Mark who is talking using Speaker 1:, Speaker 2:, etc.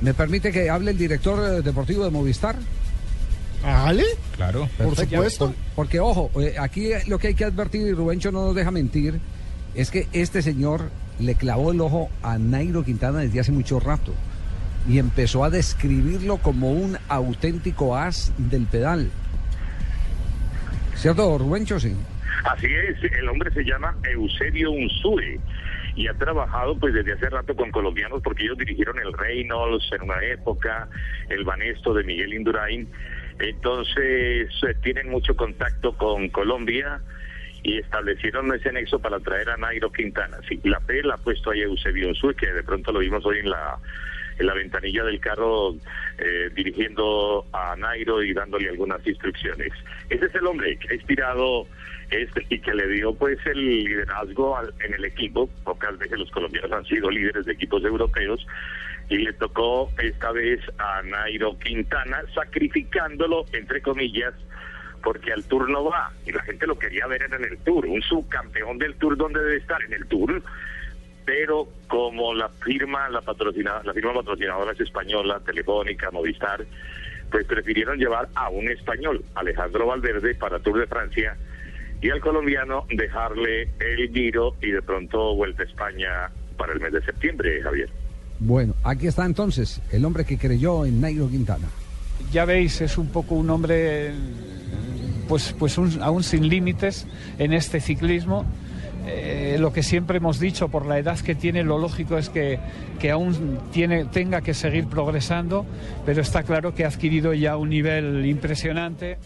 Speaker 1: ¿Me permite que hable el director eh, deportivo de Movistar?
Speaker 2: ¿Ale?
Speaker 3: Claro.
Speaker 2: Por supuesto.
Speaker 1: Porque, ojo, eh, aquí lo que hay que advertir, y Rubencho no nos deja mentir, es que este señor le clavó el ojo a Nairo Quintana desde hace mucho rato y empezó a describirlo como un auténtico as del pedal. ¿Cierto, Rubencho? Sí.
Speaker 4: Así es, el hombre se llama Eusebio Unsue y ha trabajado pues desde hace rato con colombianos porque ellos dirigieron el Reynolds en una época, el Banesto de Miguel Indurain, entonces eh, tienen mucho contacto con Colombia y establecieron ese nexo para traer a Nairo Quintana. Sí, la P la ha puesto ahí Eusebio Unsue, que de pronto lo vimos hoy en la en la ventanilla del carro eh, dirigiendo a Nairo y dándole algunas instrucciones. Ese es el hombre que ha inspirado este y que le dio pues el liderazgo en el equipo. Pocas veces los colombianos han sido líderes de equipos europeos y le tocó esta vez a Nairo Quintana sacrificándolo entre comillas porque al Tour no va y la gente lo quería ver en el Tour, un subcampeón del Tour donde debe estar en el Tour pero como la firma, la patrocinada, la firma patrocinadora es española, Telefónica, Movistar, pues prefirieron llevar a un español, Alejandro Valverde, para Tour de Francia, y al colombiano dejarle el giro y de pronto vuelta a España para el mes de septiembre, Javier.
Speaker 1: Bueno, aquí está entonces el hombre que creyó en Nairo Quintana.
Speaker 5: Ya veis, es un poco un hombre pues, pues aún sin límites en este ciclismo eh, lo que siempre hemos dicho, por la edad que tiene, lo lógico es que, que aún tiene, tenga que seguir progresando, pero está claro que ha adquirido ya un nivel impresionante.